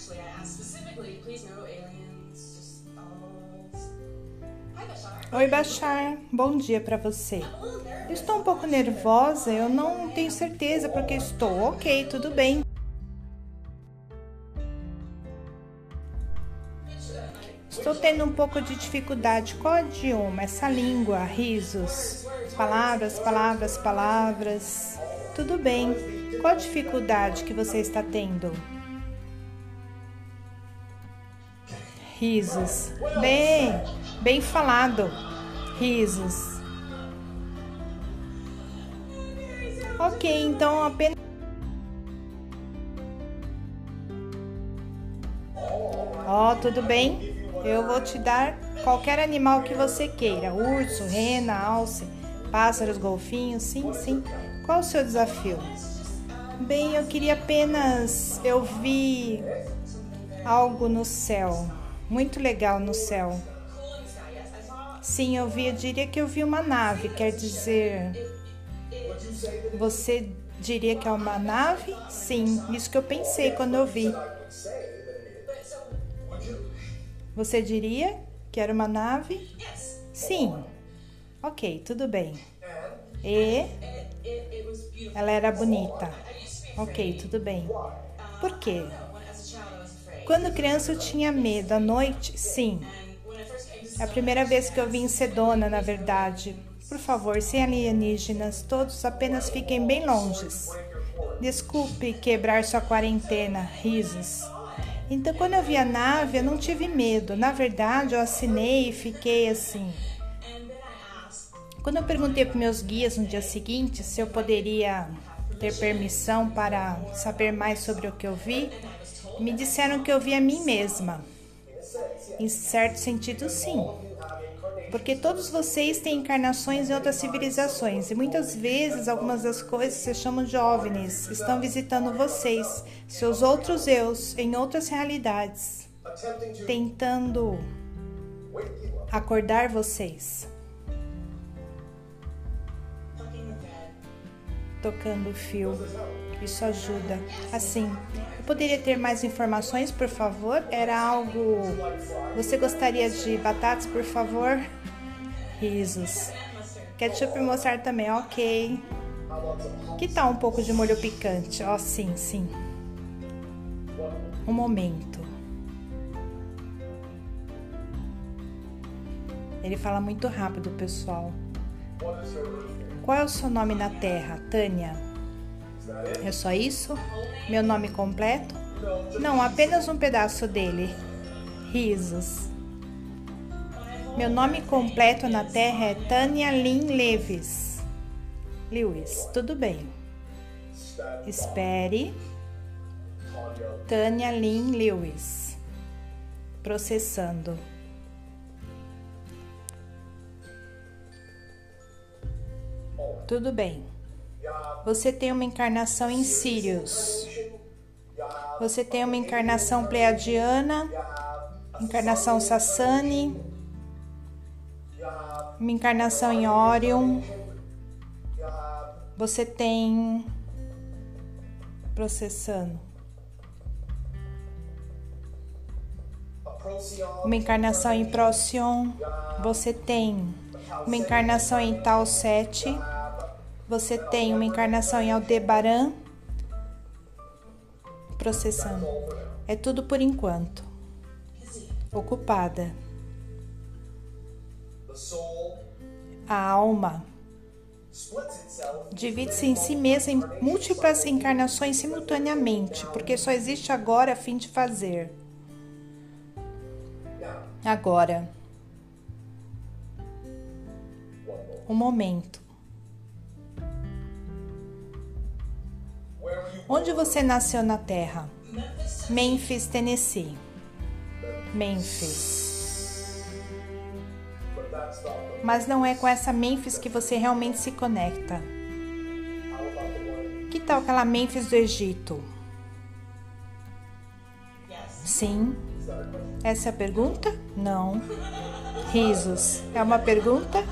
actually, I asked specifically, please no aliens, just dolls. Hi, Bashar. Oi, Bachar. Bom dia pra você. Estou um pouco nervosa, eu não tenho certeza porque estou. Ok, tudo bem. Estou tendo um pouco de dificuldade. Qual idioma? Essa língua, risos, palavras, palavras, palavras. Tudo bem. Qual a dificuldade que você está tendo? Risos. Bem, bem falado. Risos. Ok, então apenas. Ó, tudo bem? Eu vou te dar qualquer animal que você queira: urso, rena, alce, pássaros, golfinhos. Sim, sim. Qual o seu desafio? Bem, eu queria apenas. Eu vi algo no céu. Muito legal no céu. Sim, eu vi, eu diria que eu vi uma nave, quer dizer. Você diria que é uma nave? Sim, isso que eu pensei quando eu vi. Você diria que era uma nave? Sim. Ok, tudo bem. E ela era bonita. Ok, tudo bem. Por quê? Quando criança eu tinha medo. À noite, sim. É a primeira vez que eu vim Sedona, na verdade. Por favor, sem alienígenas, todos apenas fiquem bem longes. Desculpe quebrar sua quarentena, risos. Então, quando eu vi a nave, eu não tive medo. Na verdade, eu assinei e fiquei assim. Quando eu perguntei para meus guias no dia seguinte se eu poderia ter permissão para saber mais sobre o que eu vi, me disseram que eu vi a mim mesma. Em certo sentido, sim. Porque todos vocês têm encarnações em outras civilizações e muitas vezes algumas das coisas se chamam de OVNIs estão visitando vocês, seus outros eus, em outras realidades, tentando acordar vocês. tocando o fio. Isso ajuda. Assim, eu poderia ter mais informações, por favor? Era algo. Você gostaria de batatas, por favor? Risos. Ketchup mostrar também, ok. Que tal um pouco de molho picante? Ó, sim, sim. Um momento. Ele fala muito rápido, pessoal. Qual é o seu nome na Terra, Tânia? É só isso? Meu nome completo? Não, apenas um pedaço dele. Risos. Meu nome completo na Terra é Tânia Lynn Leves. Lewis, tudo bem. Espere. Tânia Lynn Lewis. Processando. Tudo bem. Você tem uma encarnação em Sirius. Você tem uma encarnação pleiadiana, encarnação Sassani, uma encarnação em Orion. Você tem processando uma encarnação em Procyon. Você tem uma encarnação em Tal 7. Você tem uma encarnação em Aldebaran. Processando. É tudo por enquanto. Ocupada. A alma divide-se em si mesma em múltiplas encarnações simultaneamente, porque só existe agora a fim de fazer. Agora. Um momento. Onde você nasceu na Terra? Memphis, Tennessee. Memphis. Mas não é com essa Memphis que você realmente se conecta. Que tal aquela Memphis do Egito? Sim. Essa é a pergunta? Não. Risos. É uma pergunta?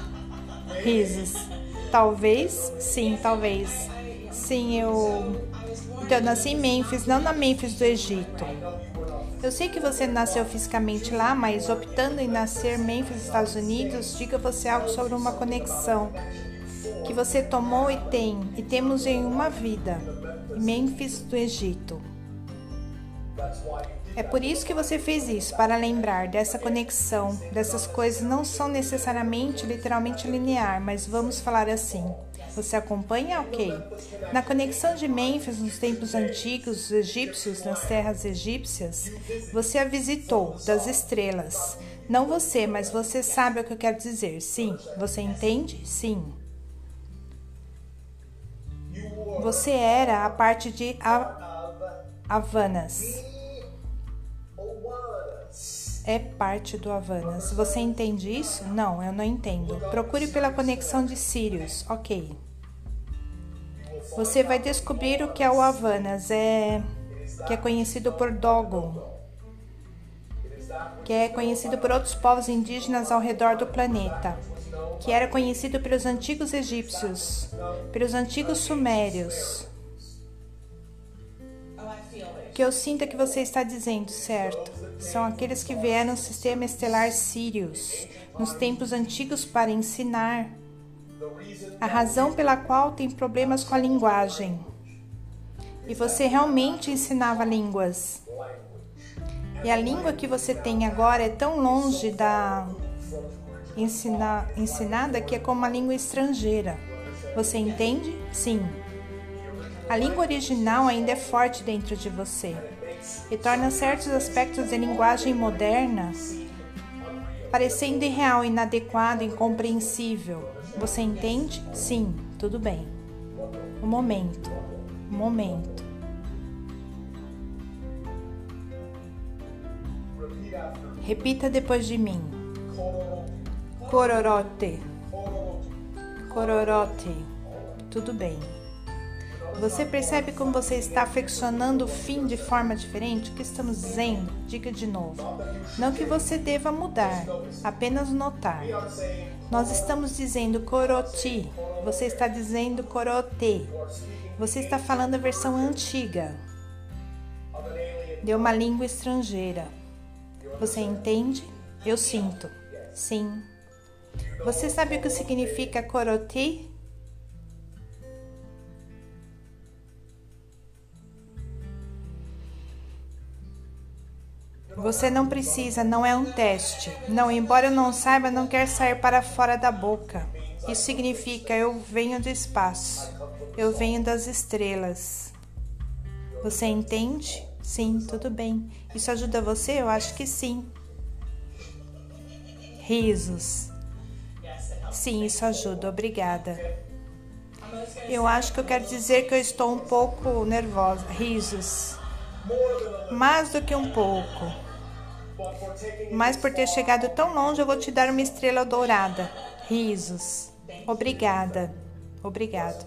Risos. Talvez? Sim, talvez. Sim, eu. Então, eu nasci em Memphis, não na Memphis do Egito. Eu sei que você nasceu fisicamente lá, mas optando em nascer em Memphis, Estados Unidos, diga você algo sobre uma conexão que você tomou e tem, e temos em uma vida, Memphis do Egito. É por isso que você fez isso, para lembrar dessa conexão, dessas coisas não são necessariamente literalmente linear, mas vamos falar assim. Você acompanha? Ok. Na conexão de Mênfis nos tempos antigos, os egípcios, nas terras egípcias, você a visitou das estrelas. Não você, mas você sabe o que eu quero dizer. Sim. Você entende? Sim. Você era a parte de Havanas é parte do Havanas. Você entende isso? Não, eu não entendo. Procure pela conexão de Sirius. Ok. Você vai descobrir o que é o Havanas, é que é conhecido por Dogon, que é conhecido por outros povos indígenas ao redor do planeta, que era conhecido pelos antigos egípcios, pelos antigos sumérios. Que eu sinto que você está dizendo, certo? são aqueles que vieram no sistema estelar Sirius nos tempos antigos para ensinar a razão pela qual tem problemas com a linguagem. E você realmente ensinava línguas. E a língua que você tem agora é tão longe da ensina, ensinada que é como uma língua estrangeira. Você entende? Sim. A língua original ainda é forte dentro de você e torna certos aspectos de linguagem moderna parecendo irreal, inadequado, incompreensível. Você entende? Sim, tudo bem. Um momento, um momento. Repita depois de mim. Cororote. Cororote. Tudo bem. Você percebe como você está flexionando o fim de forma diferente? O que estamos dizendo? Diga de novo. Não que você deva mudar, apenas notar. Nós estamos dizendo coroti, você está dizendo corote. Você está falando a versão antiga de uma língua estrangeira. Você entende? Eu sinto. Sim. Você sabe o que significa coroti? Você não precisa, não é um teste. Não, embora eu não saiba, não quer sair para fora da boca. Isso significa eu venho do espaço. Eu venho das estrelas. Você entende? Sim, tudo bem. Isso ajuda você? Eu acho que sim. Risos. Sim, isso ajuda. Obrigada. Eu acho que eu quero dizer que eu estou um pouco nervosa. Risos. Mais do que um pouco. Mas por ter chegado tão longe, eu vou te dar uma estrela dourada. Risos. Obrigada. Obrigado.